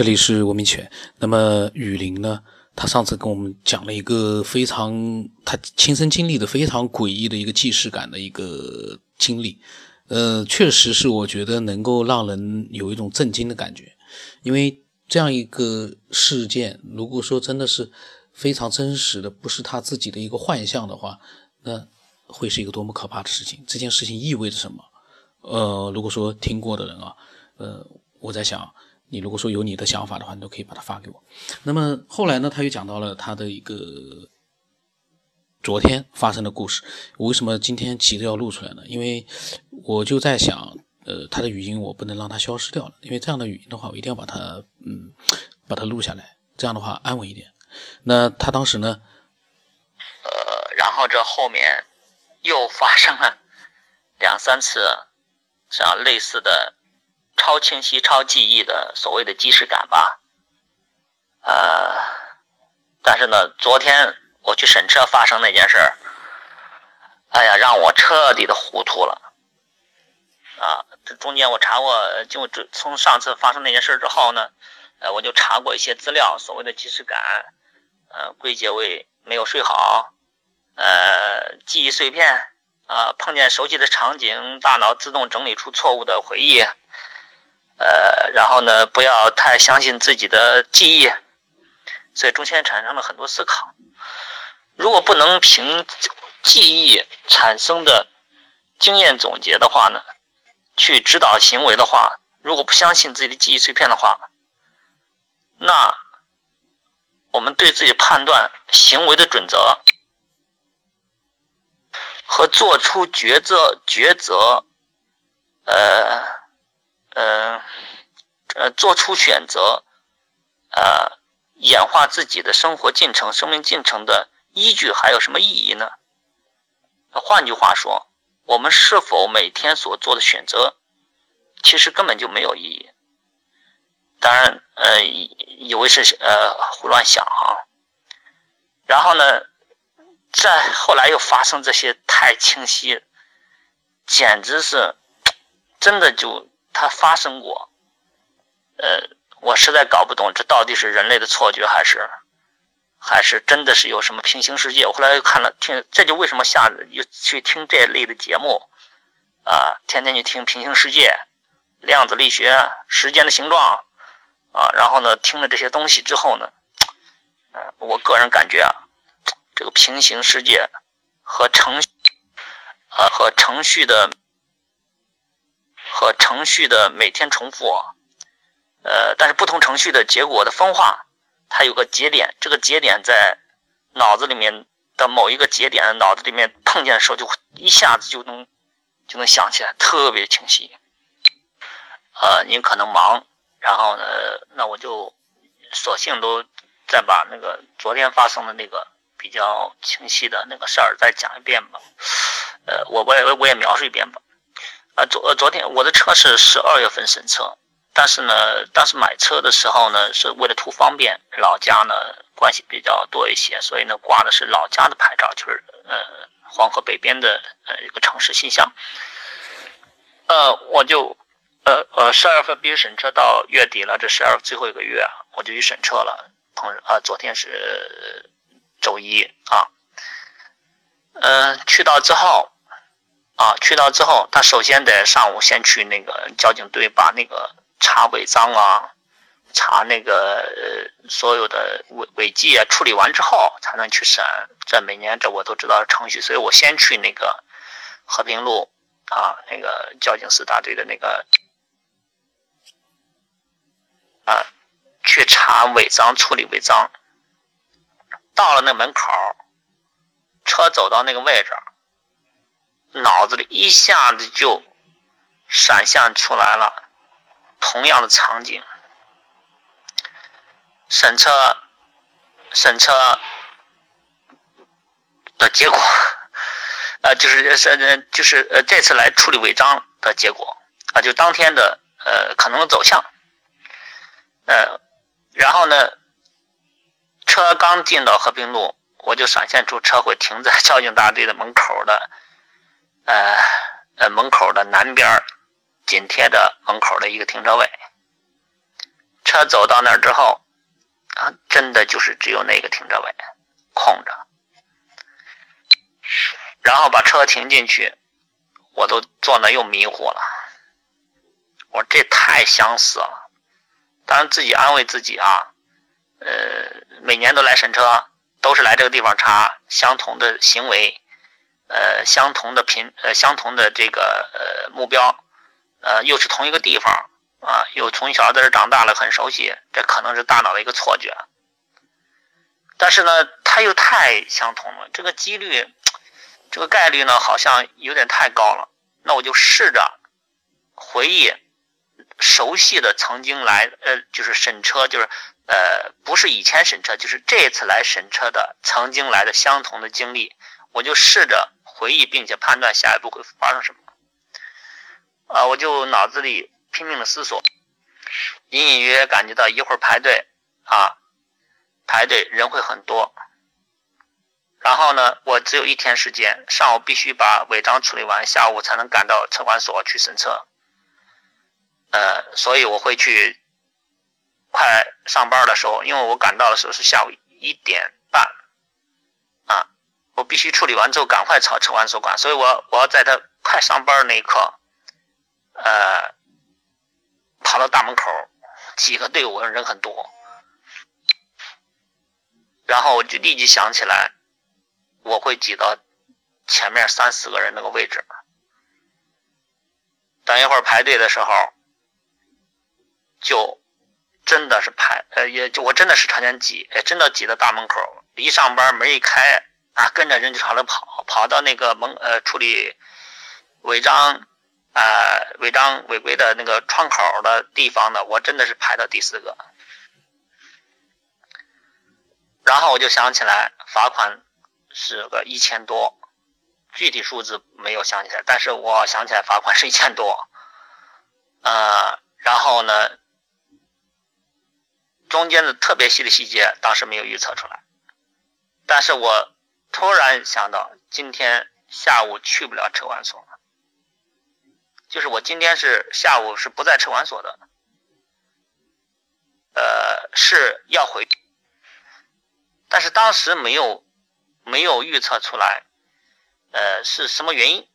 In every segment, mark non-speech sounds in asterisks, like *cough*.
这里是文明犬。那么雨林呢？他上次跟我们讲了一个非常他亲身经历的非常诡异的一个既视感的一个经历。呃，确实是我觉得能够让人有一种震惊的感觉，因为这样一个事件，如果说真的是非常真实的，不是他自己的一个幻象的话，那会是一个多么可怕的事情？这件事情意味着什么？呃，如果说听过的人啊，呃，我在想。你如果说有你的想法的话，你都可以把它发给我。那么后来呢，他又讲到了他的一个昨天发生的故事。我为什么今天急着要录出来呢？因为我就在想，呃，他的语音我不能让它消失掉了，因为这样的语音的话，我一定要把它，嗯，把它录下来，这样的话安稳一点。那他当时呢，呃，然后这后面又发生了两三次像类似的。超清晰、超记忆的所谓的即视感吧，呃，但是呢，昨天我去审车发生那件事儿，哎呀，让我彻底的糊涂了，啊，这中间我查过，就从上次发生那件事之后呢，呃，我就查过一些资料，所谓的即视感，呃，归结为没有睡好，呃，记忆碎片，啊，碰见熟悉的场景，大脑自动整理出错误的回忆。呃，然后呢，不要太相信自己的记忆，所以中间产生了很多思考。如果不能凭记忆产生的经验总结的话呢，去指导行为的话，如果不相信自己的记忆碎片的话，那我们对自己判断行为的准则和做出抉择抉择，呃。呃，呃，做出选择，呃，演化自己的生活进程、生命进程的依据还有什么意义呢？换句话说，我们是否每天所做的选择，其实根本就没有意义。当然，呃，以为是呃胡乱想啊。然后呢，再后来又发生这些太清晰，简直是真的就。它发生过，呃，我实在搞不懂这到底是人类的错觉，还是还是真的是有什么平行世界？我后来又看了听，这就为什么下又去听这类的节目啊，天天去听平行世界、量子力学、时间的形状啊，然后呢，听了这些东西之后呢，呃，我个人感觉啊，这个平行世界和程呃和程序的。和程序的每天重复，呃，但是不同程序的结果的分化，它有个节点，这个节点在脑子里面的某一个节点，脑子里面碰见的时候，就一下子就能就能想起来，特别清晰。呃，您可能忙，然后呢，那我就索性都再把那个昨天发生的那个比较清晰的那个事儿再讲一遍吧。呃，我我也我也描述一遍吧。啊，昨昨天我的车是十二月份审车，但是呢，当时买车的时候呢，是为了图方便，老家呢关系比较多一些，所以呢挂的是老家的牌照，就是呃黄河北边的呃一个城市新乡。呃，我就呃呃十二月份必须审车，到月底了，这十二最后一个月，我就去审车了。同啊，昨天是周一啊，嗯，去到之后。啊，去到之后，他首先得上午先去那个交警队把那个查违章啊，查那个呃所有的违违纪啊处理完之后，才能去审。这每年这我都知道程序，所以我先去那个和平路啊那个交警四大队的那个啊去查违章处理违章。到了那门口，车走到那个位置。脑子里一下子就闪现出来了同样的场景，审车审车的结果，呃，就是是就是呃这次来处理违章的结果啊，就当天的呃可能的走向，呃，然后呢，车刚进到和平路，我就闪现出车会停在 *laughs* 交警大队的门口的。呃呃，门口的南边紧贴着门口的一个停车位，车走到那儿之后，啊，真的就是只有那个停车位空着，然后把车停进去，我都坐那又迷糊了。我这太相似了，当然自己安慰自己啊，呃，每年都来审车，都是来这个地方查相同的行为，呃，相同的频，呃，相同的这个呃目标，呃，又是同一个地方啊，又从小在这长大了，很熟悉，这可能是大脑的一个错觉。但是呢，它又太相同了，这个几率，这个概率呢，好像有点太高了。那我就试着回忆。熟悉的曾经来，呃，就是审车，就是，呃，不是以前审车，就是这次来审车的曾经来的相同的经历，我就试着回忆，并且判断下一步会发生什么。啊，我就脑子里拼命的思索，隐隐约约感觉到一会儿排队，啊，排队人会很多。然后呢，我只有一天时间，上午必须把违章处理完，下午才能赶到车管所去审车。呃，所以我会去快上班的时候，因为我赶到的时候是下午一点，我必须处理完之后赶快朝车管所管，所以我我要在他快上班那一刻，呃，跑到大门口，几个队伍人很多，然后我就立即想起来，我会挤到前面三四个人那个位置，等一会儿排队的时候。就真的是排，呃，也就我真的是朝前挤，哎，真的挤到大门口，一上班门一开啊，跟着人就朝那跑，跑到那个门，呃，处理违章，啊，违章违规的那个窗口的地方呢，我真的是排到第四个。然后我就想起来，罚款是个一千多，具体数字没有想起来，但是我想起来罚款是一千多，呃，然后呢？中间的特别细的细节，当时没有预测出来，但是我突然想到，今天下午去不了车管所了，就是我今天是下午是不在车管所的，呃，是要回，但是当时没有没有预测出来，呃，是什么原因？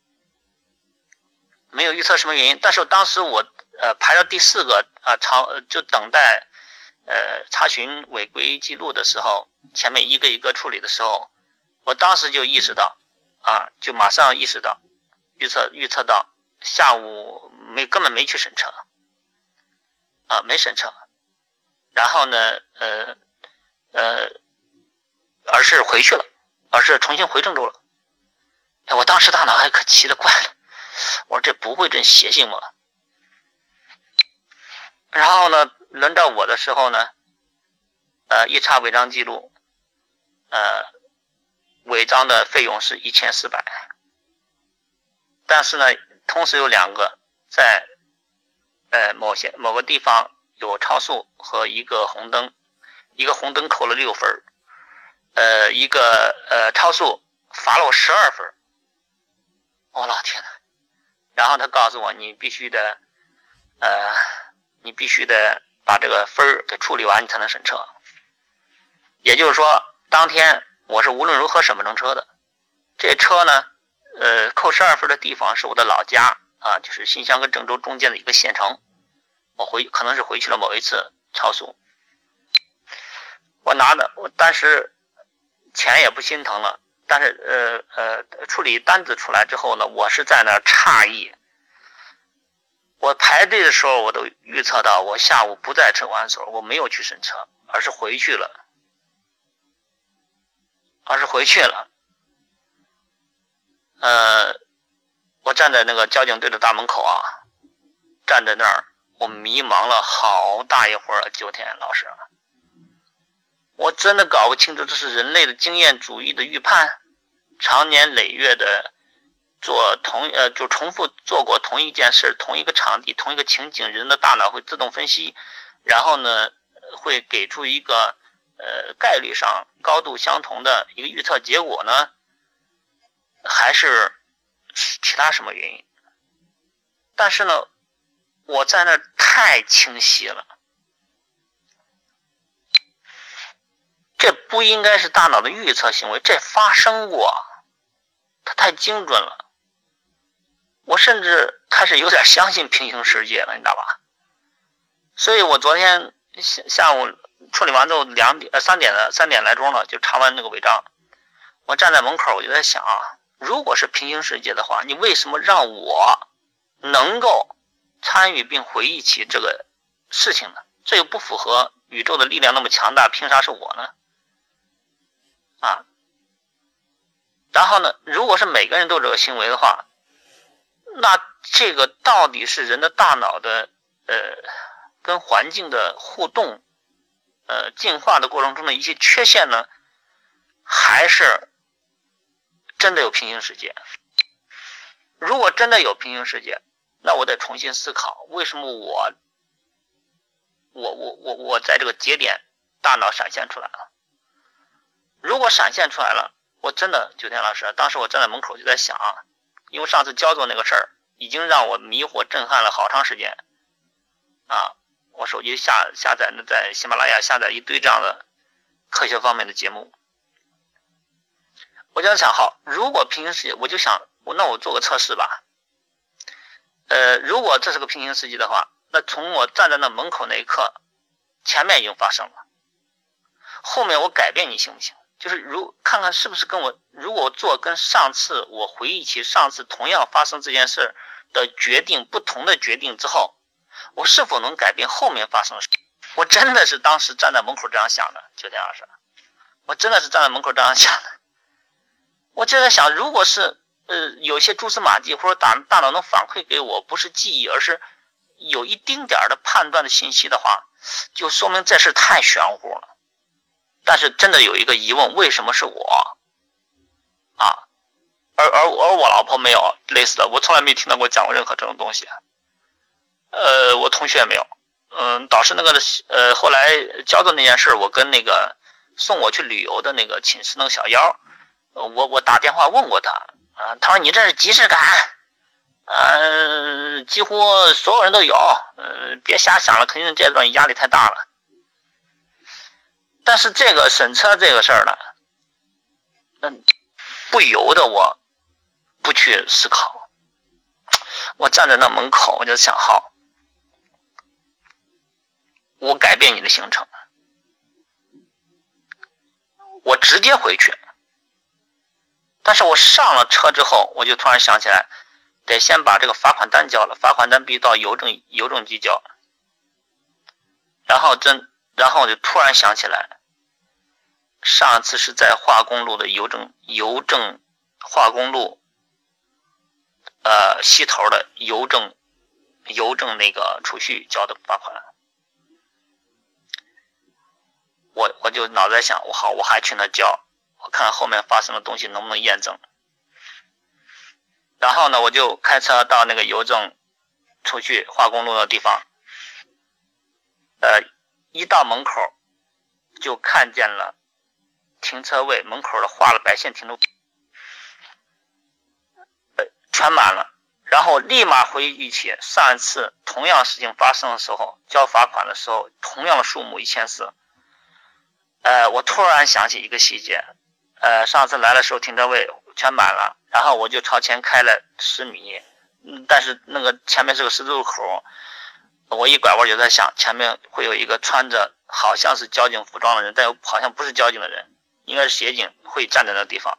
没有预测什么原因，但是当时我呃排到第四个啊，长就等待。呃，查询违规记录的时候，前面一个一个处理的时候，我当时就意识到，啊，就马上意识到，预测预测到下午没根本没去审车，啊，没审车，然后呢，呃，呃，而是回去了，而是重新回郑州了。哎，我当时大脑还可奇了怪了，我说这不会真邪性吗？然后呢？轮到我的时候呢，呃，一查违章记录，呃，违章的费用是一千四百，但是呢，同时有两个在，呃，某些某个地方有超速和一个红灯，一个红灯扣了六分呃，一个呃超速罚了我十二分我老天呐，然后他告诉我，你必须得，呃，你必须得。把这个分给处理完，你才能审车。也就是说，当天我是无论如何审不成车的。这车呢，呃，扣十二分的地方是我的老家啊，就是新乡跟郑州中间的一个县城。我回可能是回去了某一次超速，我拿的我当时钱也不心疼了，但是呃呃，处理单子出来之后呢，我是在那诧异。我排队的时候，我都预测到我下午不在车管所，我没有去审车，而是回去了，而是回去了。呃，我站在那个交警队的大门口啊，站在那儿，我迷茫了好大一会儿。九天老师，我真的搞不清楚这是人类的经验主义的预判，长年累月的。做同呃就重复做过同一件事，同一个场地，同一个情景，人的大脑会自动分析，然后呢会给出一个呃概率上高度相同的一个预测结果呢，还是其他什么原因？但是呢，我在那太清晰了，这不应该是大脑的预测行为，这发生过，它太精准了。我甚至开始有点相信平行世界了，你知道吧？所以我昨天下下午处理完之后，两点呃三点的三点来钟了，就查完那个违章。我站在门口，我就在想啊，如果是平行世界的话，你为什么让我能够参与并回忆起这个事情呢？这又不符合宇宙的力量那么强大，凭啥是我呢？啊？然后呢，如果是每个人都这个行为的话，那这个到底是人的大脑的呃跟环境的互动呃进化的过程中的一些缺陷呢，还是真的有平行世界？如果真的有平行世界，那我得重新思考，为什么我我我我我在这个节点大脑闪现出来了？如果闪现出来了，我真的九天老师，当时我站在门口就在想。因为上次焦作那个事儿，已经让我迷惑震撼了好长时间，啊，我手机下下载那在喜马拉雅下载一堆这样的科学方面的节目，我就想好，如果平行世界，我就想，我那我做个测试吧，呃，如果这是个平行世界的话，那从我站在那门口那一刻，前面已经发生了，后面我改变你行不行？就是如看看是不是跟我，如果做跟上次我回忆起上次同样发生这件事的决定不同的决定之后，我是否能改变后面发生的事？我真的是当时站在门口这样想的，秋天老师，我真的是站在门口这样想的。我就在想，如果是呃有些蛛丝马迹或者大大脑能反馈给我，不是记忆，而是有一丁点的判断的信息的话，就说明这事太玄乎了。但是真的有一个疑问，为什么是我啊？而而而我老婆没有类似的，我从来没听到过讲过任何这种东西。呃，我同学也没有。嗯，导师那个呃，后来交的那件事，我跟那个送我去旅游的那个寝室那个小妖，我我打电话问过他啊，他说你这是即视感，嗯，几乎所有人都有，嗯，别瞎想了，肯定这段压力太大了。但是这个审车这个事儿呢，嗯，不由得我不去思考。我站在那门口，我就想：好，我改变你的行程，我直接回去。但是我上了车之后，我就突然想起来，得先把这个罚款单交了，罚款单必须到邮政邮政局交。然后真，然后我就突然想起来。上次是在化工路的邮政邮政化工路，呃西头的邮政邮政那个储蓄交的罚款，我我就脑子在想，我好我还去那交，我看后面发生的东西能不能验证。然后呢，我就开车到那个邮政出去化工路的地方，呃，一到门口就看见了。停车位门口的画了白线停住，呃，全满了。然后立马回忆起上一次同样事情发生的时候，交罚款的时候，同样的数目一千四。呃，我突然想起一个细节，呃，上次来的时候停车位全满了，然后我就朝前开了十米，但是那个前面是个十字路口，我一拐弯就在想，前面会有一个穿着好像是交警服装的人，但又好像不是交警的人。应该是协警会站在那地方，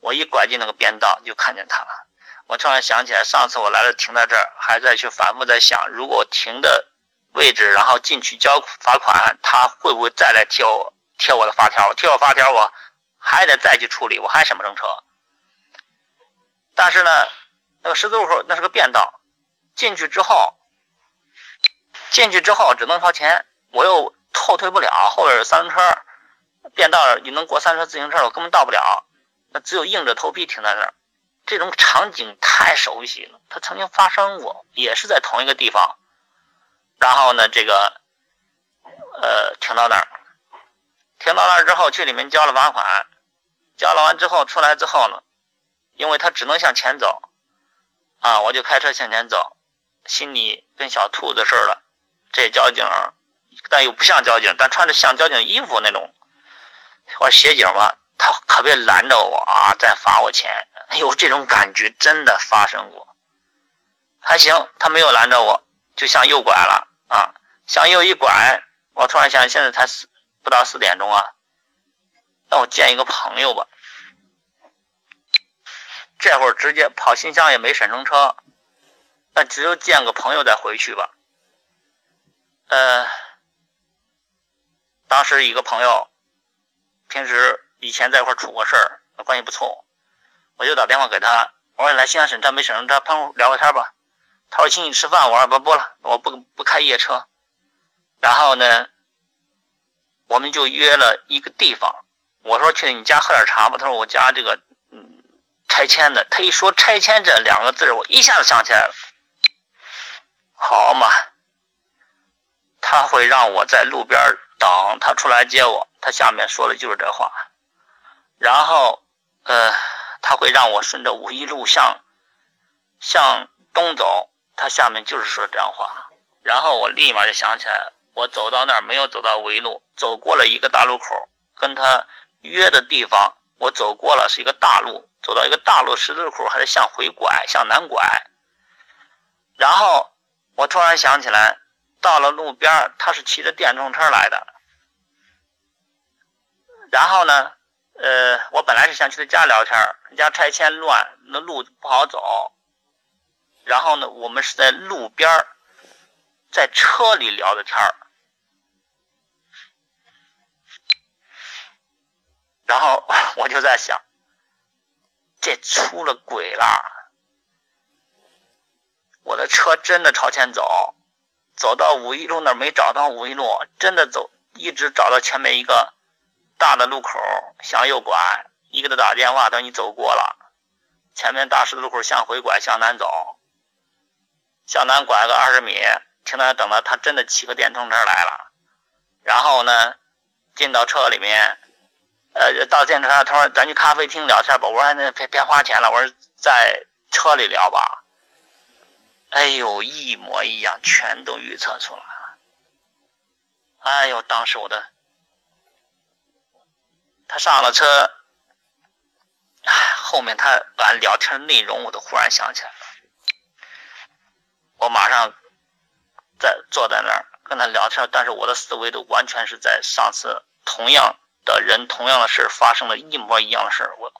我一拐进那个边道就看见他了。我突然想起来，上次我来了停在这儿，还在去反复在想，如果停的位置，然后进去交罚款，他会不会再来贴我贴我的发条？贴我发条，我还得再去处理，我还什么扔车？但是呢，那个十字路口那是个便道，进去之后，进去之后只能朝前，我又后退不了，后边有三轮车。变道你能过三轮车自行车，我根本到不了，那只有硬着头皮停在那儿。这种场景太熟悉了，它曾经发生过，也是在同一个地方。然后呢，这个呃停到那儿，停到那儿之后去里面交了罚款，交了完之后出来之后呢，因为他只能向前走，啊，我就开车向前走，心里跟小兔子似的。这交警，但又不像交警，但穿着像交警衣服那种。我协警吧，他可别拦着我啊，再罚我钱。哎呦，这种感觉真的发生过。还行，他没有拦着我，就向右拐了啊，向右一拐，我突然想，现在才四不到四点钟啊，那我见一个朋友吧。这会儿直接跑信箱也没审成车，那只有见个朋友再回去吧。呃，当时一个朋友，平时以前在一块处过事儿，关系不错，我就打电话给他，我说来西安审车没审成车，朋友聊个天吧。他说请你吃饭，我说不不了，我不不开夜车。然后呢，我们就约了一个地方，我说去你家喝点茶吧。他说我家这个嗯。拆迁的，他一说拆迁这两个字，我一下子想起来了。好嘛，他会让我在路边等他出来接我。他下面说的就是这话。然后，呃，他会让我顺着五一路向向东走。他下面就是说这样话。然后我立马就想起来了，我走到那儿没有走到围路，走过了一个大路口，跟他约的地方我走过了，是一个大路。走到一个大路十字路口，还得向回拐，向南拐。然后我突然想起来，到了路边，他是骑着电动车来的。然后呢，呃，我本来是想去他家聊天，人家拆迁乱，那路不好走。然后呢，我们是在路边，在车里聊的天儿然后 *laughs* 我就在想。这出了鬼了！我的车真的朝前走，走到五一路那儿没找到五一路，真的走一直找到前面一个大的路口，向右拐。一给他打电话，等你走过了，前面大十字路口向回拐，向南走，向南拐个二十米，停那等他，他真的骑个电动车来了。然后呢，进到车里面。呃，到电车上，他说：“咱去咖啡厅聊天吧。”我说：“那别别花钱了。”我说：“在车里聊吧。”哎呦，一模一样，全都预测出来了。哎呦，当时我的，他上了车，后面他完聊天内容，我都忽然想起来了。我马上在坐在那儿跟他聊天，但是我的思维都完全是在上次同样。的人同样的事发生了一模一样的事我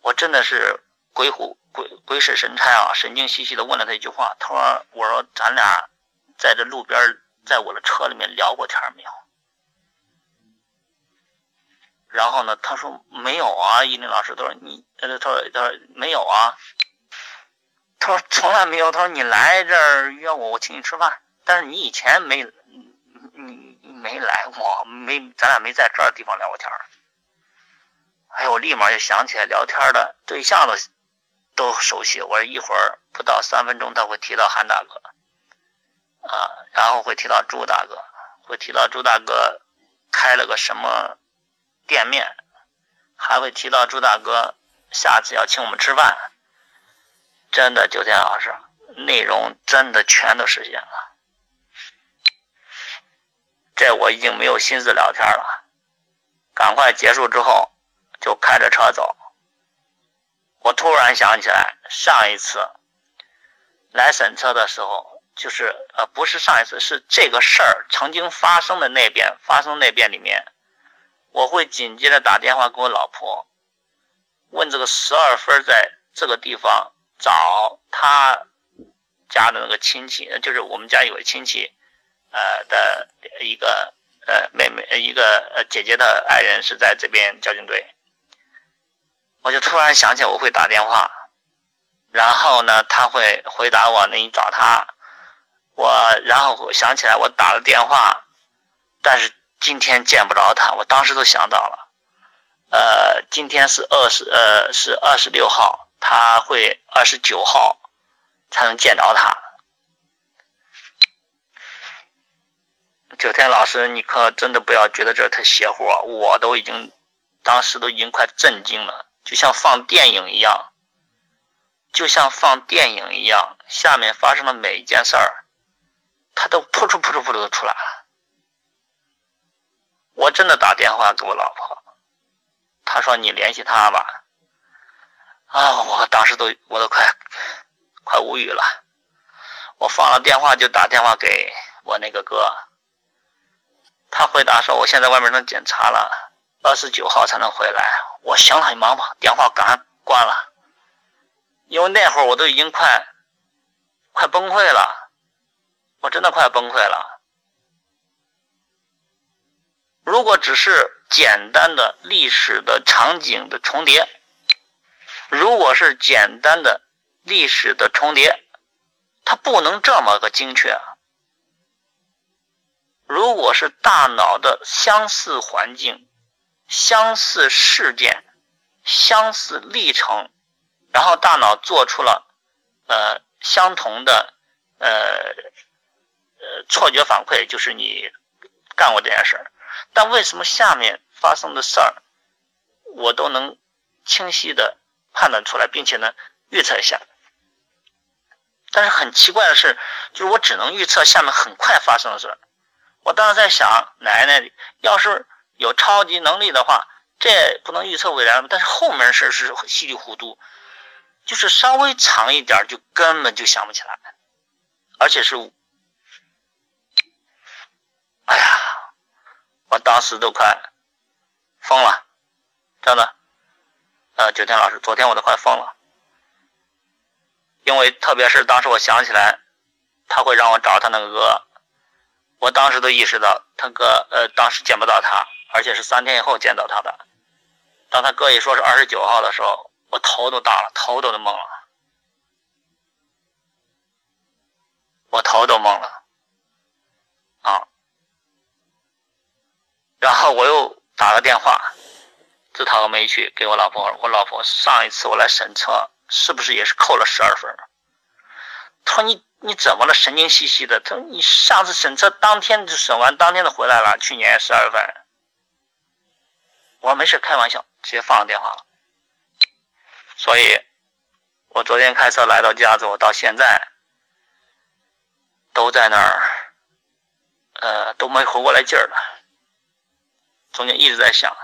我真的是鬼虎鬼鬼使神差啊，神经兮兮的问了他一句话，他说：“我说咱俩在这路边，在我的车里面聊过天没有？”然后呢，他说：“没有啊。”伊林老师他说：“你，他说他说没有啊。”他说：“从来没有。”他说：“你来这儿约我，我请你吃饭，但是你以前没。”你没来过，没，咱俩没在这地方聊过天儿。哎呦，我立马就想起来聊天的对象都都熟悉。我说一会儿不到三分钟，他会提到韩大哥，啊，然后会提到朱大哥，会提到朱大哥开了个什么店面，还会提到朱大哥下次要请我们吃饭。真的，九天老师，内容真的全都实现了。这我已经没有心思聊天了，赶快结束之后就开着车走。我突然想起来，上一次来审车的时候，就是呃，不是上一次，是这个事儿曾经发生的那边发生那边里面，我会紧接着打电话给我老婆，问这个十二分在这个地方找他家的那个亲戚，就是我们家有个亲戚。呃的一个呃妹妹一个呃姐姐的爱人是在这边交警队，我就突然想起我会打电话，然后呢他会回答我，那你找他，我然后想起来我打了电话，但是今天见不着他，我当时都想到了，呃今天是二十呃是二十六号，他会二十九号才能见着他。九天老师，你可真的不要觉得这太邪乎啊！我都已经，当时都已经快震惊了，就像放电影一样，就像放电影一样，下面发生的每一件事儿，它都扑出扑出扑出的出来了。我我真的打电话给我老婆，她说你联系他吧。啊，我当时都我都快快无语了。我放了电话就打电话给我那个哥，他回答说我现在外面正检查了，二十九号才能回来。我行了，你忙吧，电话赶关了。因为那会儿我都已经快快崩溃了，我真的快崩溃了。如果只是简单的历史的场景的重叠，如果是简单的历史的重叠，它不能这么个精确。如果是大脑的相似环境、相似事件、相似历程，然后大脑做出了呃相同的呃呃错觉反馈，就是你干过这件事儿。但为什么下面发生的事儿，我都能清晰的判断出来，并且呢预测一下？但是很奇怪的是，就是我只能预测下面很快发生的事儿。我当时在想，奶奶要是有超级能力的话，这不能预测未来吗？但是后面事是稀里糊涂，就是稍微长一点就根本就想不起来，而且是，哎呀。我当时都快疯了，真的。呃，九天老师，昨天我都快疯了，因为特别是当时我想起来，他会让我找他那个，我当时都意识到他哥呃当时见不到他，而且是三天以后见到他的。当他哥一说是二十九号的时候，我头都大了，头都都懵了，我头都懵了，啊。然后我又打个电话，自讨个没趣给我老婆。我老婆上一次我来审车，是不是也是扣了十二分？他说你你怎么了？神经兮兮的。他说你上次审车当天就审完，当天就回来了。去年十二月份。我没事，开玩笑，直接放了电话了。所以，我昨天开车来到家之后，到现在都在那儿，呃，都没回过来劲儿了。中间一直在想，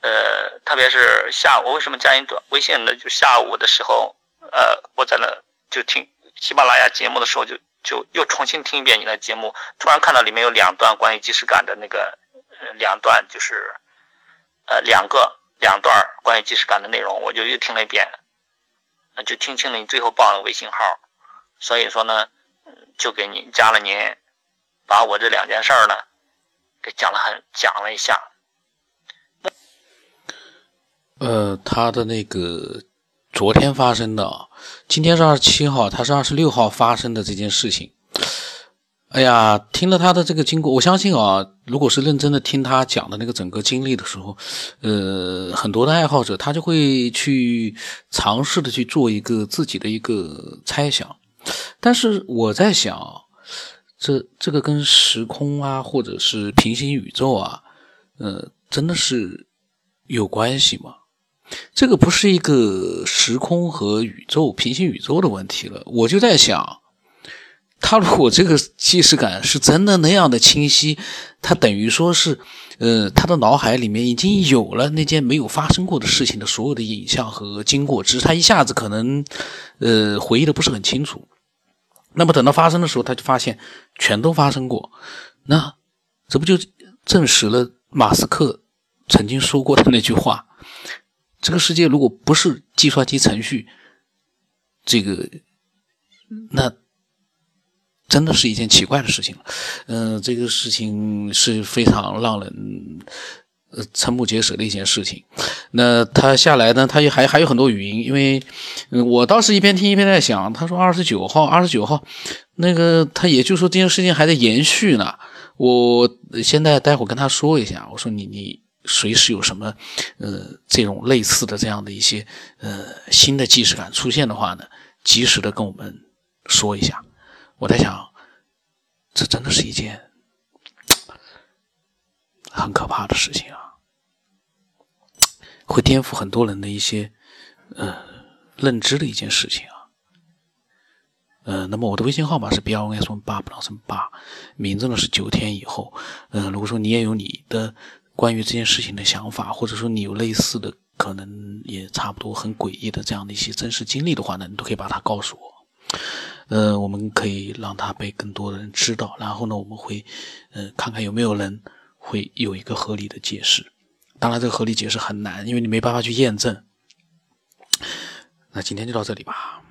呃，特别是下午，为什么加你短微信呢？就下午的时候，呃，我在那就听喜马拉雅节目的时候，就就又重新听一遍你的节目，突然看到里面有两段关于即时感的那个，呃两段就是，呃，两个两段关于即时感的内容，我就又听了一遍，那就听清了你最后报的微信号，所以说呢，就给你加了您，把我这两件事儿呢。给讲了很讲了一下，呃，他的那个昨天发生的，今天是二十七号，他是二十六号发生的这件事情。哎呀，听了他的这个经过，我相信啊，如果是认真的听他讲的那个整个经历的时候，呃，很多的爱好者他就会去尝试的去做一个自己的一个猜想，但是我在想。这这个跟时空啊，或者是平行宇宙啊，呃，真的是有关系吗？这个不是一个时空和宇宙、平行宇宙的问题了。我就在想，他如果这个既视感是真的那样的清晰，他等于说是，呃，他的脑海里面已经有了那件没有发生过的事情的所有的影像和经过，只是他一下子可能，呃，回忆的不是很清楚。那么等到发生的时候，他就发现全都发生过，那这不就证实了马斯克曾经说过的那句话：这个世界如果不是计算机程序，这个那真的是一件奇怪的事情了。嗯，这个事情是非常让人。呃，瞠目结舌的一件事情。那他下来呢？他也还还有很多语音，因为，嗯，我倒是一边听一边在想。他说二十九号，二十九号，那个他也就说这件事情还在延续呢。我现在待会跟他说一下，我说你你随时有什么，呃，这种类似的这样的一些呃新的既视感出现的话呢，及时的跟我们说一下。我在想，这真的是一件。很可怕的事情啊，会颠覆很多人的一些呃认知的一件事情啊。呃，那么我的微信号码是 b r n s 八不 plus 八，名字呢是九天以后。嗯，如果说你也有你的关于这件事情的想法，或者说你有类似的可能也差不多很诡异的这样的一些真实经历的话呢，你都可以把它告诉我。呃，我们可以让它被更多的人知道，然后呢，我们会呃看看有没有人会有一个合理的解释。当然，这个合理解释很难，因为你没办法去验证。那今天就到这里吧。